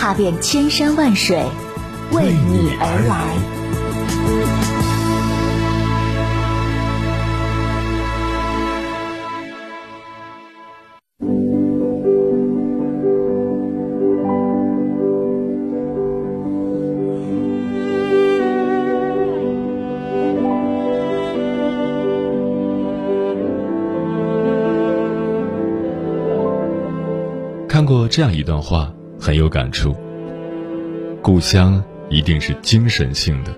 踏遍千山万水，为你而来。看过这样一段话，很有感触。故乡一定是精神性的，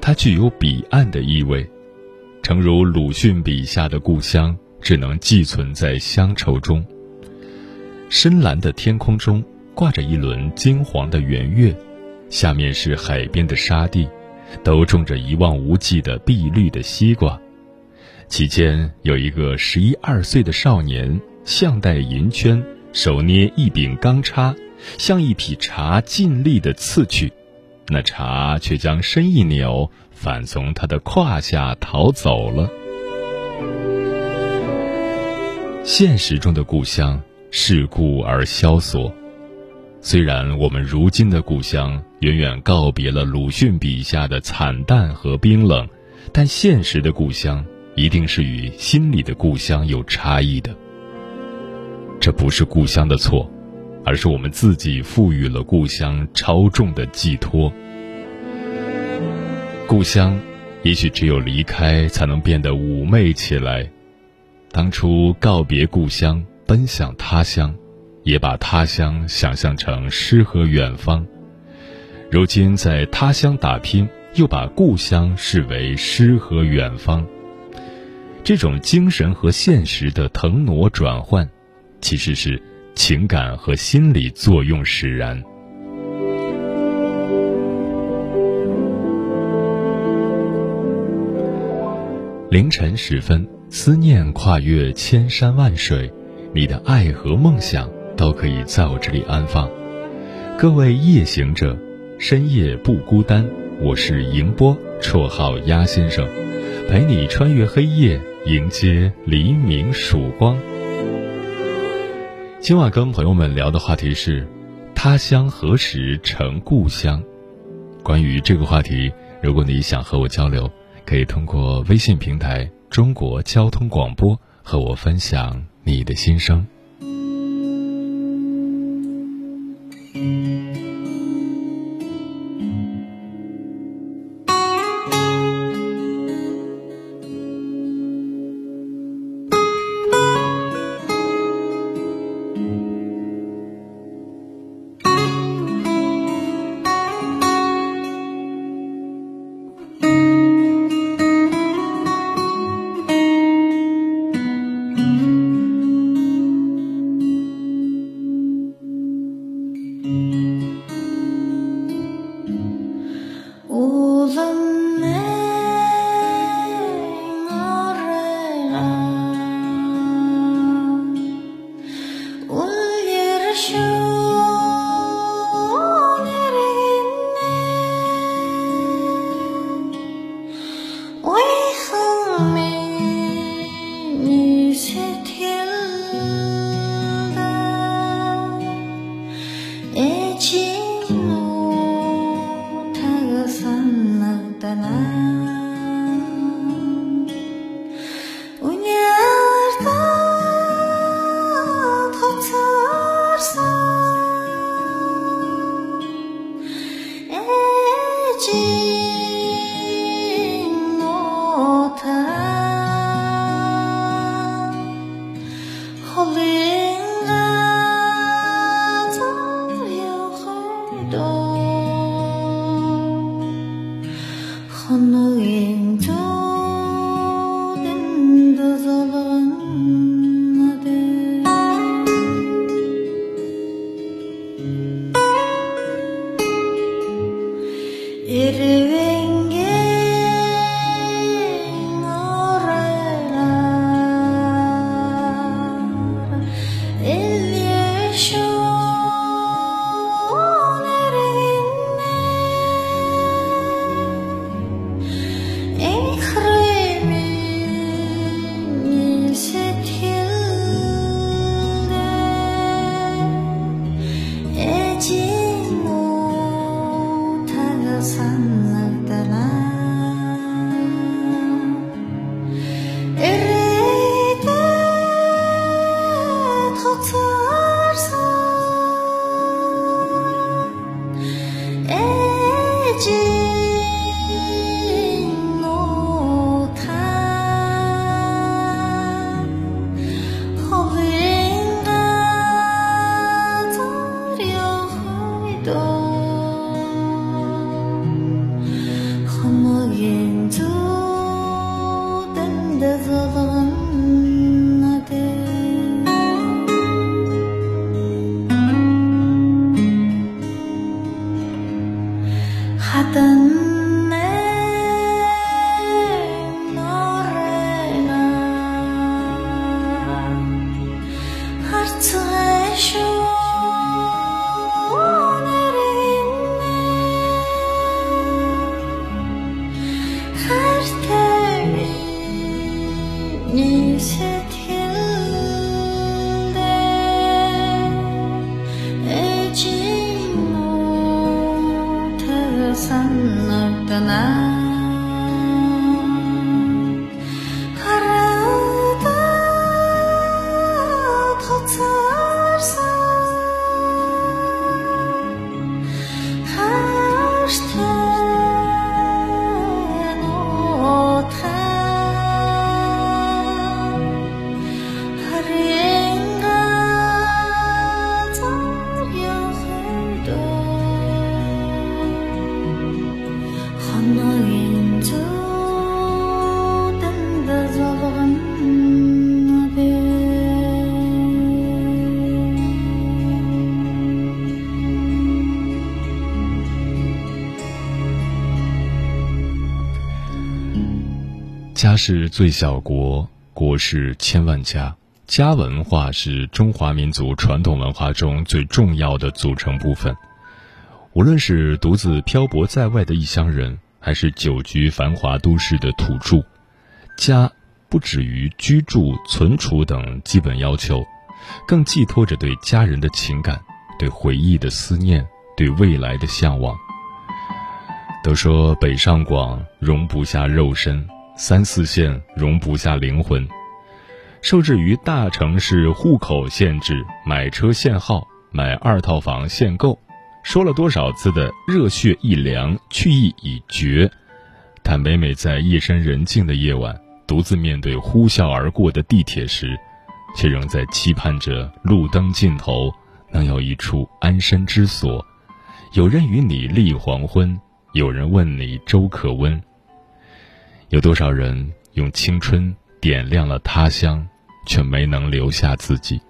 它具有彼岸的意味，诚如鲁迅笔下的故乡，只能寄存在乡愁中。深蓝的天空中挂着一轮金黄的圆月，下面是海边的沙地，都种着一望无际的碧绿的西瓜，其间有一个十一二岁的少年，项带银圈。手捏一柄钢叉，像一匹茶尽力的刺去，那茶却将身一扭，反从他的胯下逃走了。现实中的故乡世故而萧索，虽然我们如今的故乡远远告别了鲁迅笔下的惨淡和冰冷，但现实的故乡一定是与心里的故乡有差异的。这不是故乡的错，而是我们自己赋予了故乡超重的寄托。故乡，也许只有离开，才能变得妩媚起来。当初告别故乡，奔向他乡，也把他乡想象成诗和远方。如今在他乡打拼，又把故乡视为诗和远方。这种精神和现实的腾挪转换。其实是情感和心理作用使然。凌晨时分，思念跨越千山万水，你的爱和梦想都可以在我这里安放。各位夜行者，深夜不孤单。我是迎波，绰号鸭先生，陪你穿越黑夜，迎接黎明曙光。今晚跟朋友们聊的话题是：他乡何时成故乡？关于这个话题，如果你想和我交流，可以通过微信平台“中国交通广播”和我分享你的心声。 환호인 두 家是最小国，国是千万家。家文化是中华民族传统文化中最重要的组成部分。无论是独自漂泊在外的异乡人，还是久居繁华都市的土著，家不止于居住、存储等基本要求，更寄托着对家人的情感、对回忆的思念、对未来的向往。都说北上广容不下肉身。三四线容不下灵魂，受制于大城市户口限制，买车限号，买二套房限购，说了多少次的热血一凉，去意已决。但每每在夜深人静的夜晚，独自面对呼啸而过的地铁时，却仍在期盼着路灯尽头能有一处安身之所，有人与你立黄昏，有人问你粥可温。有多少人用青春点亮了他乡，却没能留下自己？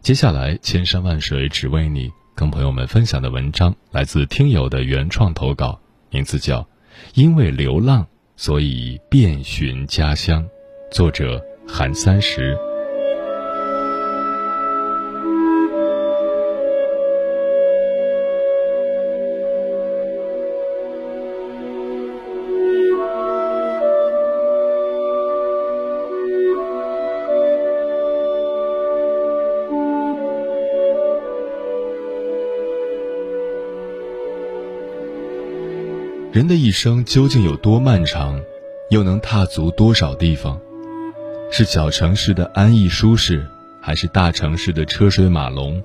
接下来，千山万水只为你，跟朋友们分享的文章来自听友的原创投稿，名字叫《因为流浪，所以遍寻家乡》，作者韩三十。人的一生究竟有多漫长，又能踏足多少地方？是小城市的安逸舒适，还是大城市的车水马龙？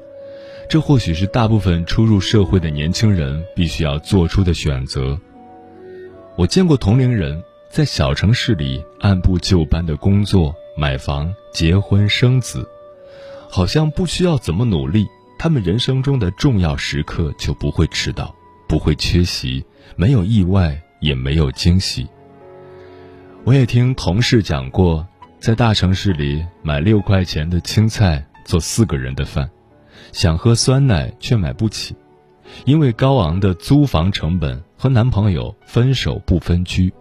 这或许是大部分初入社会的年轻人必须要做出的选择。我见过同龄人在小城市里按部就班的工作、买房、结婚、生子，好像不需要怎么努力，他们人生中的重要时刻就不会迟到，不会缺席。没有意外，也没有惊喜。我也听同事讲过，在大城市里买六块钱的青菜做四个人的饭，想喝酸奶却买不起，因为高昂的租房成本和男朋友分手不分居。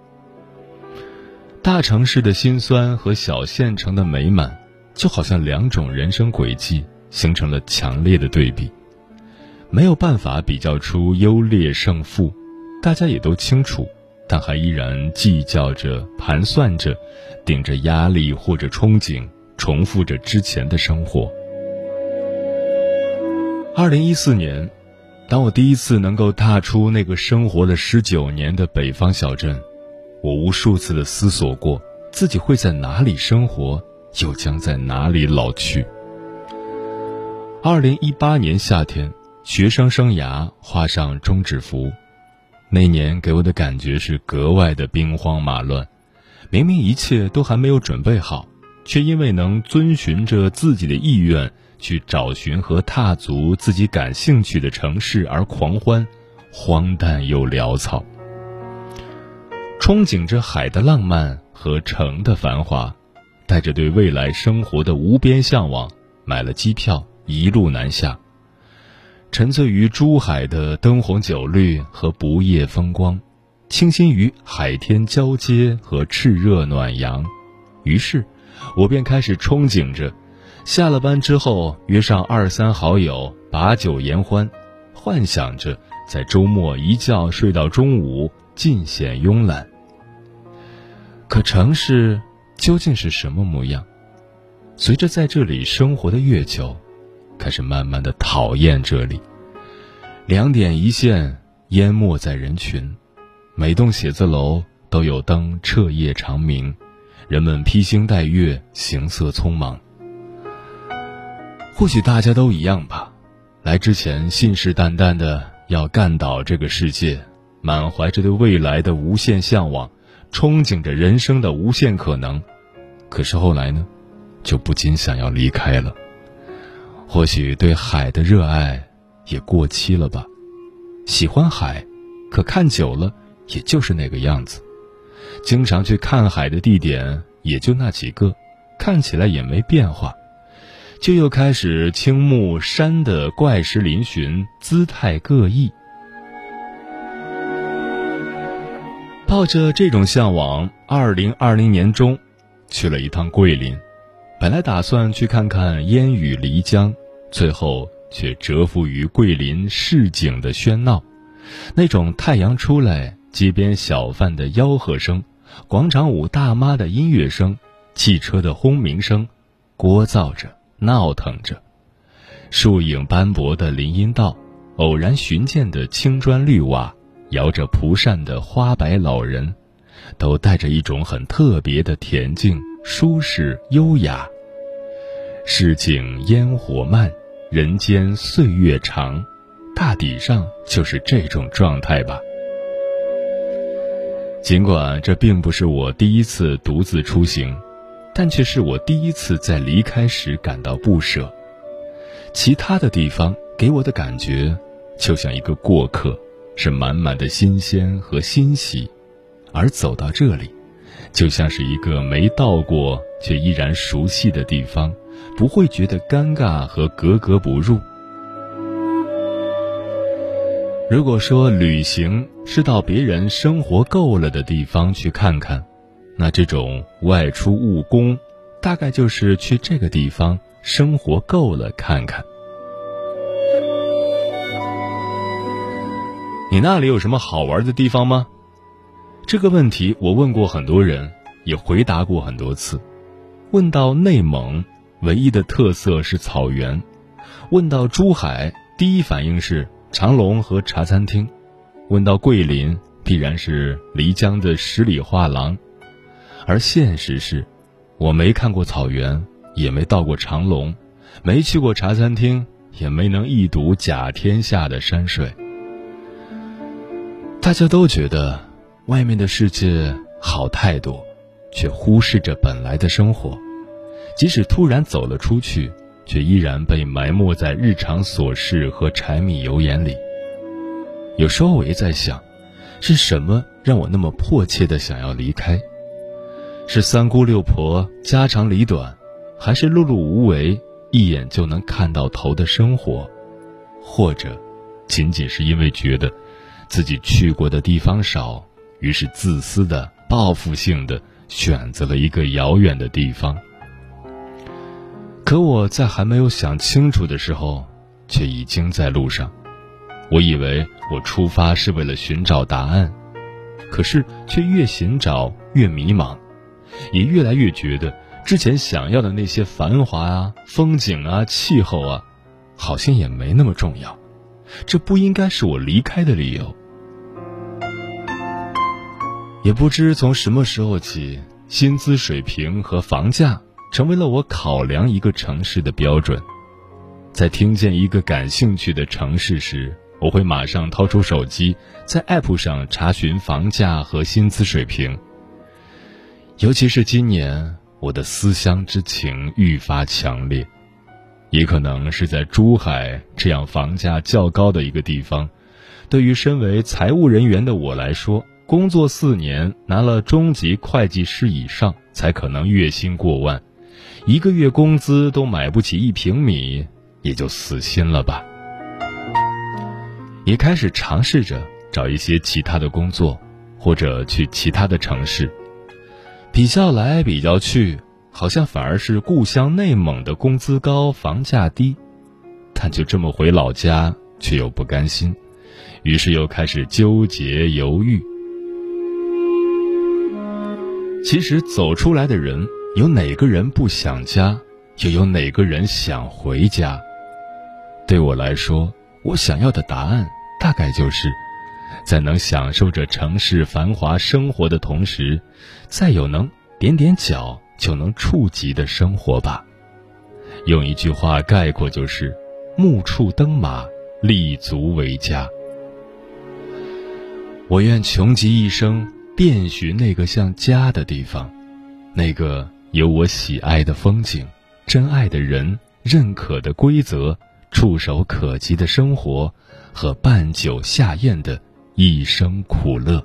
大城市的辛酸和小县城的美满，就好像两种人生轨迹，形成了强烈的对比。没有办法比较出优劣胜负，大家也都清楚，但还依然计较着、盘算着，顶着压力或者憧憬，重复着之前的生活。二零一四年，当我第一次能够踏出那个生活了十九年的北方小镇，我无数次的思索过自己会在哪里生活，又将在哪里老去。二零一八年夏天，学生生涯画上终止符，那年给我的感觉是格外的兵荒马乱，明明一切都还没有准备好，却因为能遵循着自己的意愿。去找寻和踏足自己感兴趣的城市而狂欢，荒诞又潦草。憧憬着海的浪漫和城的繁华，带着对未来生活的无边向往，买了机票，一路南下。沉醉于珠海的灯红酒绿和不夜风光，倾心于海天交接和炽热暖阳，于是，我便开始憧憬着。下了班之后，约上二三好友把酒言欢，幻想着在周末一觉睡到中午，尽显慵懒。可城市究竟是什么模样？随着在这里生活的越久，开始慢慢的讨厌这里。两点一线，淹没在人群，每栋写字楼都有灯彻夜长明，人们披星戴月，行色匆忙。或许大家都一样吧，来之前信誓旦旦的要干倒这个世界，满怀着对未来的无限向往，憧憬着人生的无限可能。可是后来呢，就不禁想要离开了。或许对海的热爱也过期了吧，喜欢海，可看久了也就是那个样子。经常去看海的地点也就那几个，看起来也没变化。就又开始倾慕山的怪石嶙峋，姿态各异。抱着这种向往，二零二零年中，去了一趟桂林。本来打算去看看烟雨漓江，最后却折服于桂林市井的喧闹。那种太阳出来，街边小贩的吆喝声，广场舞大妈的音乐声，汽车的轰鸣声，聒噪着。闹腾着，树影斑驳的林荫道，偶然寻见的青砖绿瓦，摇着蒲扇的花白老人，都带着一种很特别的恬静、舒适、优雅。市井烟火漫，人间岁月长，大抵上就是这种状态吧。尽管这并不是我第一次独自出行。但却是我第一次在离开时感到不舍。其他的地方给我的感觉，就像一个过客，是满满的新鲜和欣喜；而走到这里，就像是一个没到过却依然熟悉的地方，不会觉得尴尬和格格不入。如果说旅行是到别人生活够了的地方去看看。那这种外出务工，大概就是去这个地方生活够了看看。你那里有什么好玩的地方吗？这个问题我问过很多人，也回答过很多次。问到内蒙，唯一的特色是草原；问到珠海，第一反应是长隆和茶餐厅；问到桂林，必然是漓江的十里画廊。而现实是，我没看过草原，也没到过长隆，没去过茶餐厅，也没能一睹甲天下的山水。大家都觉得外面的世界好太多，却忽视着本来的生活。即使突然走了出去，却依然被埋没在日常琐事和柴米油盐里。有时候我也在想，是什么让我那么迫切的想要离开？是三姑六婆家长里短，还是碌碌无为一眼就能看到头的生活，或者，仅仅是因为觉得，自己去过的地方少，于是自私的、报复性的选择了一个遥远的地方。可我在还没有想清楚的时候，却已经在路上。我以为我出发是为了寻找答案，可是却越寻找越迷茫，也越来越觉得之前想要的那些繁华啊、风景啊、气候啊，好像也没那么重要。这不应该是我离开的理由。也不知从什么时候起，薪资水平和房价成为了我考量一个城市的标准。在听见一个感兴趣的城市时，我会马上掏出手机，在 App 上查询房价和薪资水平。尤其是今年，我的思乡之情愈发强烈。也可能是在珠海这样房价较高的一个地方，对于身为财务人员的我来说，工作四年拿了中级会计师以上，才可能月薪过万，一个月工资都买不起一平米，也就死心了吧。也开始尝试着找一些其他的工作，或者去其他的城市，比较来比较去。好像反而是故乡内蒙的工资高、房价低，但就这么回老家却又不甘心，于是又开始纠结犹豫。其实走出来的人，有哪个人不想家，又有哪个人想回家？对我来说，我想要的答案大概就是，在能享受着城市繁华生活的同时，再有能踮踮脚。就能触及的生活吧，用一句话概括就是“目处登马，立足为家”。我愿穷极一生，遍寻那个像家的地方，那个有我喜爱的风景、真爱的人、认可的规则、触手可及的生活和半酒下咽的一生苦乐。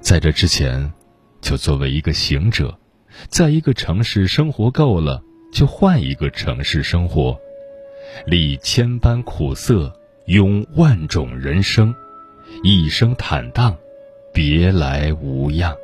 在这之前，就作为一个行者。在一个城市生活够了，就换一个城市生活，历千般苦涩，拥万种人生，一生坦荡，别来无恙。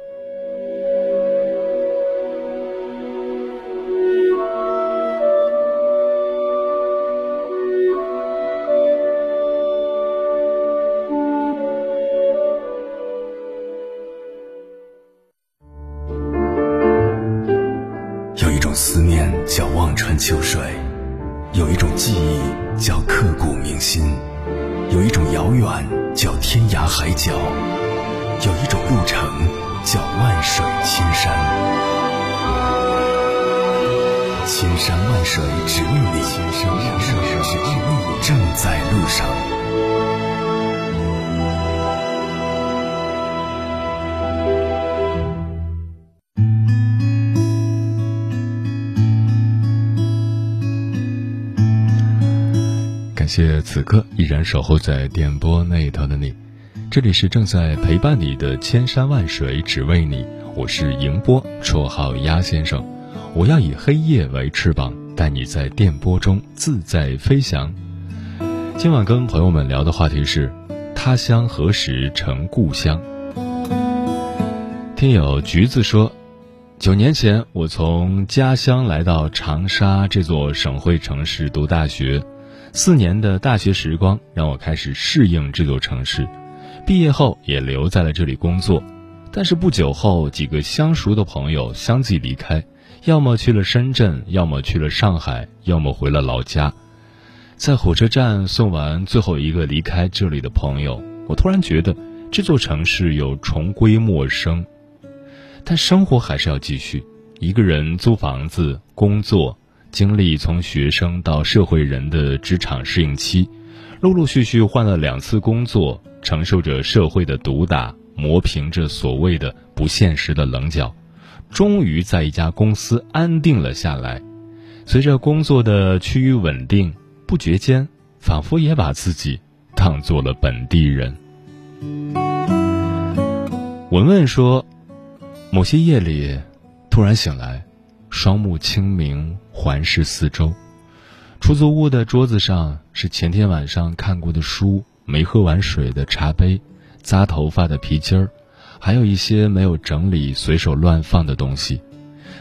谢此刻依然守候在电波那头的你，这里是正在陪伴你的千山万水只为你，我是迎波，绰号鸭先生。我要以黑夜为翅膀，带你在电波中自在飞翔。今晚跟朋友们聊的话题是：他乡何时成故乡？听友橘子说，九年前我从家乡来到长沙这座省会城市读大学。四年的大学时光让我开始适应这座城市，毕业后也留在了这里工作。但是不久后，几个相熟的朋友相继离开，要么去了深圳，要么去了上海，要么回了老家。在火车站送完最后一个离开这里的朋友，我突然觉得这座城市有重归陌生，但生活还是要继续。一个人租房子，工作。经历从学生到社会人的职场适应期，陆陆续续换了两次工作，承受着社会的毒打，磨平着所谓的不现实的棱角，终于在一家公司安定了下来。随着工作的趋于稳定，不觉间仿佛也把自己当做了本地人。文文说，某些夜里，突然醒来。双目清明，环视四周，出租屋的桌子上是前天晚上看过的书，没喝完水的茶杯、扎头发的皮筋儿，还有一些没有整理、随手乱放的东西。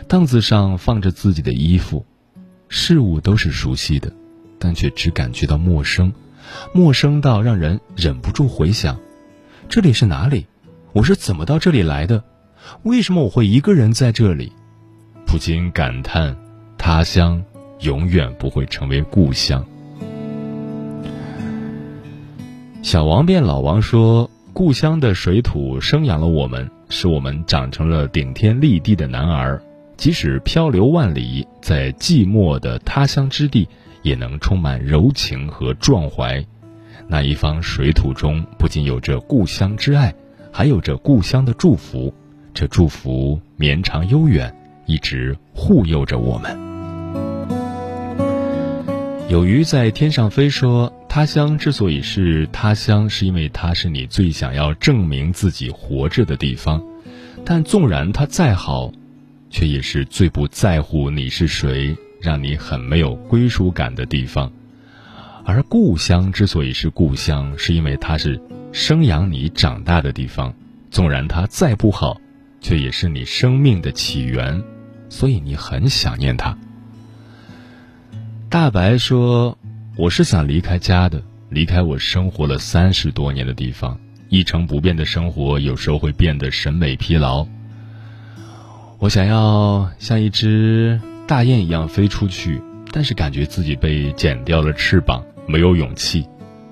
凳子上放着自己的衣服，事物都是熟悉的，但却只感觉到陌生，陌生到让人忍不住回想：这里是哪里？我是怎么到这里来的？为什么我会一个人在这里？不禁感叹，他乡永远不会成为故乡。小王变老王说：“故乡的水土生养了我们，使我们长成了顶天立地的男儿。即使漂流万里，在寂寞的他乡之地，也能充满柔情和壮怀。那一方水土中，不仅有着故乡之爱，还有着故乡的祝福。这祝福绵长悠远。”一直护佑着我们。有鱼在天上飞，说他乡之所以是他乡，是因为它是你最想要证明自己活着的地方。但纵然它再好，却也是最不在乎你是谁，让你很没有归属感的地方。而故乡之所以是故乡，是因为它是生养你长大的地方。纵然它再不好，却也是你生命的起源。所以你很想念他。大白说：“我是想离开家的，离开我生活了三十多年的地方。一成不变的生活有时候会变得审美疲劳。我想要像一只大雁一样飞出去，但是感觉自己被剪掉了翅膀，没有勇气。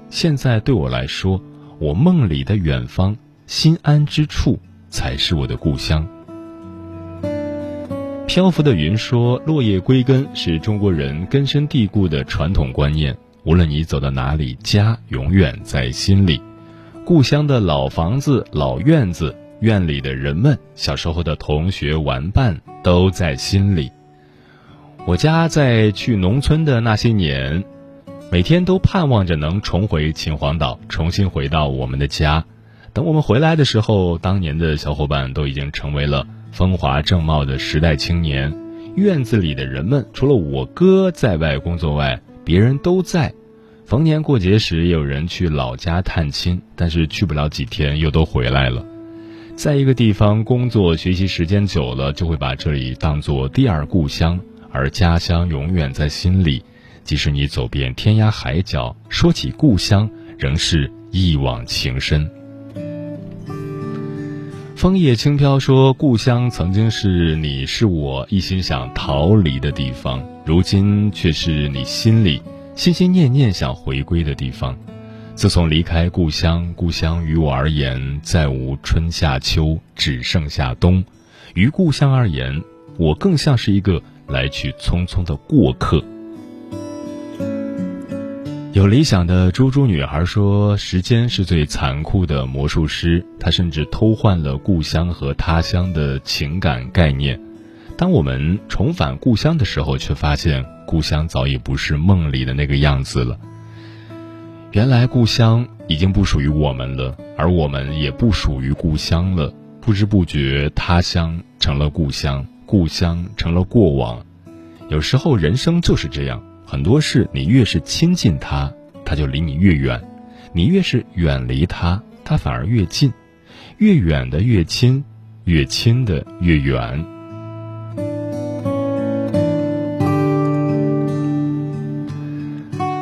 现在对我来说，我梦里的远方，心安之处才是我的故乡。”漂浮的云说：“落叶归根是中国人根深蒂固的传统观念。无论你走到哪里，家永远在心里。故乡的老房子、老院子，院里的人们，小时候的同学玩伴，都在心里。我家在去农村的那些年，每天都盼望着能重回秦皇岛，重新回到我们的家。等我们回来的时候，当年的小伙伴都已经成为了。”风华正茂的时代青年，院子里的人们，除了我哥在外工作外，别人都在。逢年过节时，也有人去老家探亲，但是去不了几天，又都回来了。在一个地方工作学习时间久了，就会把这里当做第二故乡，而家乡永远在心里。即使你走遍天涯海角，说起故乡，仍是一往情深。枫叶轻飘说：“故乡曾经是你是我一心想逃离的地方，如今却是你心里心心念念想回归的地方。自从离开故乡，故乡于我而言再无春夏秋，只剩下冬。于故乡而言，我更像是一个来去匆匆的过客。”有理想的猪猪女孩说：“时间是最残酷的魔术师，它甚至偷换了故乡和他乡的情感概念。当我们重返故乡的时候，却发现故乡早已不是梦里的那个样子了。原来故乡已经不属于我们了，而我们也不属于故乡了。不知不觉，他乡成了故乡，故乡成了过往。有时候，人生就是这样。”很多事，你越是亲近他，他就离你越远；你越是远离他，他反而越近。越远的越亲，越亲的越远。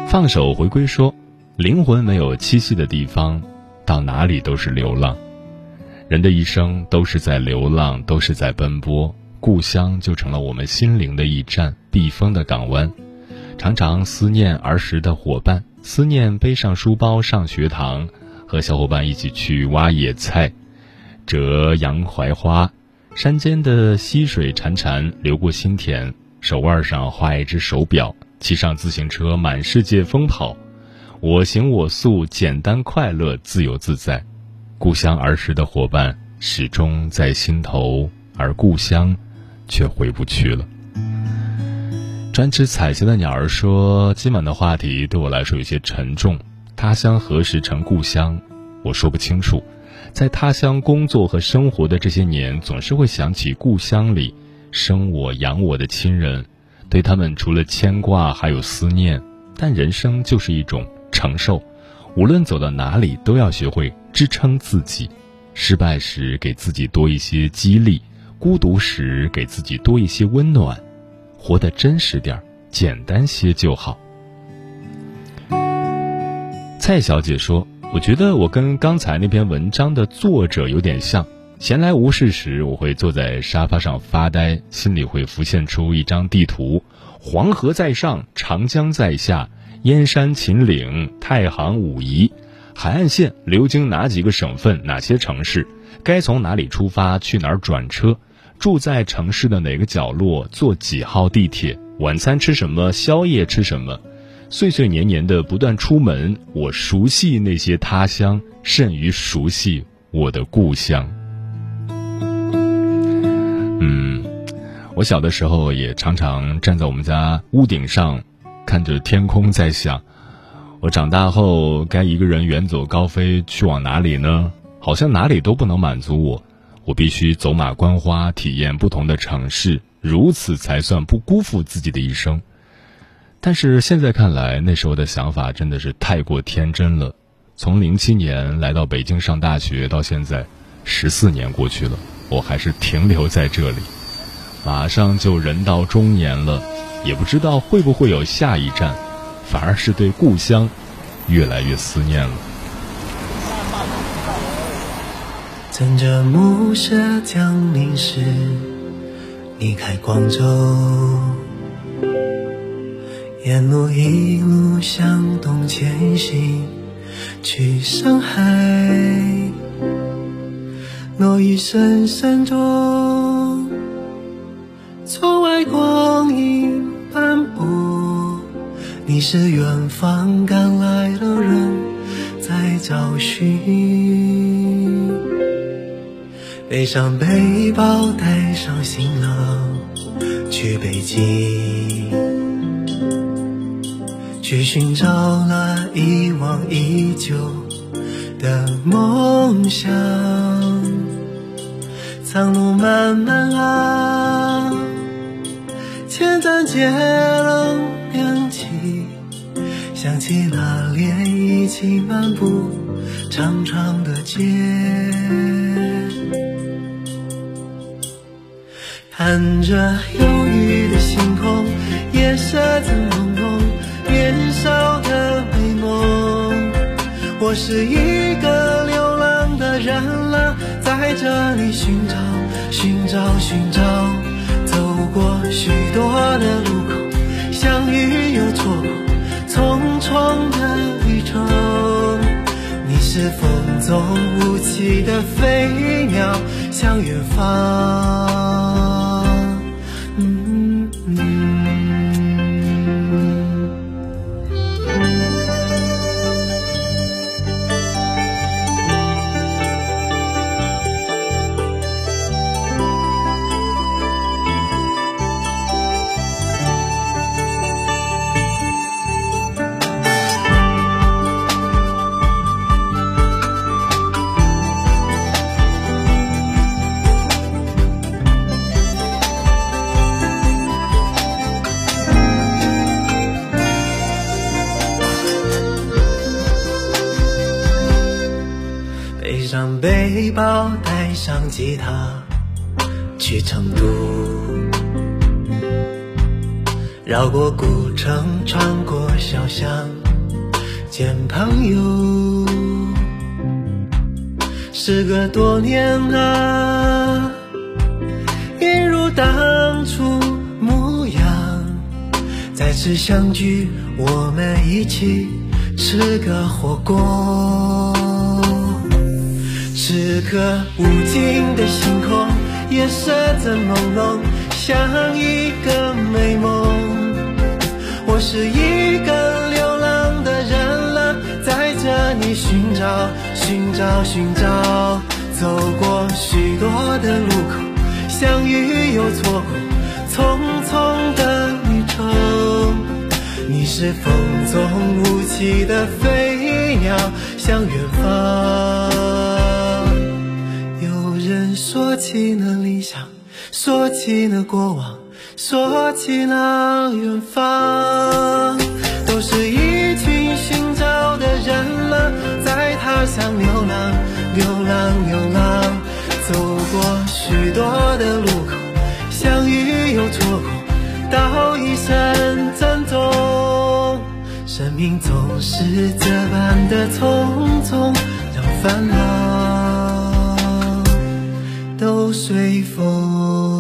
放手回归说，灵魂没有栖息的地方，到哪里都是流浪。人的一生都是在流浪，都是在奔波，故乡就成了我们心灵的驿站，避风的港湾。常常思念儿时的伙伴，思念背上书包上学堂，和小伙伴一起去挖野菜、折洋槐花。山间的溪水潺潺流过心田，手腕上画一只手表，骑上自行车满世界疯跑。我行我素，简单快乐，自由自在。故乡儿时的伙伴始终在心头，而故乡却回不去了。专吃彩霞的鸟儿说：“今晚的话题对我来说有些沉重。他乡何时成故乡？我说不清楚。在他乡工作和生活的这些年，总是会想起故乡里生我养我的亲人，对他们除了牵挂还有思念。但人生就是一种承受，无论走到哪里，都要学会支撑自己。失败时，给自己多一些激励；孤独时，给自己多一些温暖。活得真实点，简单些就好。蔡小姐说：“我觉得我跟刚才那篇文章的作者有点像。闲来无事时，我会坐在沙发上发呆，心里会浮现出一张地图：黄河在上，长江在下，燕山秦岭，太行武夷。”海岸线流经哪几个省份？哪些城市？该从哪里出发？去哪儿转车？住在城市的哪个角落？坐几号地铁？晚餐吃什么？宵夜吃什么？岁岁年年的不断出门，我熟悉那些他乡，甚于熟悉我的故乡。嗯，我小的时候也常常站在我们家屋顶上，看着天空，在想。我长大后该一个人远走高飞去往哪里呢？好像哪里都不能满足我，我必须走马观花，体验不同的城市，如此才算不辜负自己的一生。但是现在看来，那时候的想法真的是太过天真了。从零七年来到北京上大学到现在，十四年过去了，我还是停留在这里。马上就人到中年了，也不知道会不会有下一站。反而是对故乡越来越思念了。趁着暮色降临时离开广州，沿路一路向东前行，去上海。落雨声声中，窗外光影斑驳。你是远方赶来的人，在找寻。背上背包，带上行囊，去北京，去寻找那一往已久的梦想。长路漫漫啊，千盏接了。想起那年一起漫步长长的街，看着忧郁的星空，夜色正朦胧，年少的美梦。我是一个流浪的人了，在这里寻找，寻找，寻找，走过许多的路口，相遇又错过。匆匆的旅程，你是风中无期的飞鸟，向远方。背包带上吉他去成都，绕过古城，穿过小巷，见朋友。时隔多年啊，一如当初模样，再次相聚，我们一起吃个火锅。此刻无尽的星空，夜色正朦胧，像一个美梦。我是一个流浪的人了，在这里寻找，寻找，寻找，走过许多的路口，相遇又错过，匆匆的旅程。你是风中无期的飞鸟，向远方。人说起那理想，说起那过往，说起那远方，都是一群寻找的人了，儿像流浪，流浪，流浪，走过许多的路口，相遇又错过，道一声珍重。生命总是这般的匆匆，让烦恼都随风。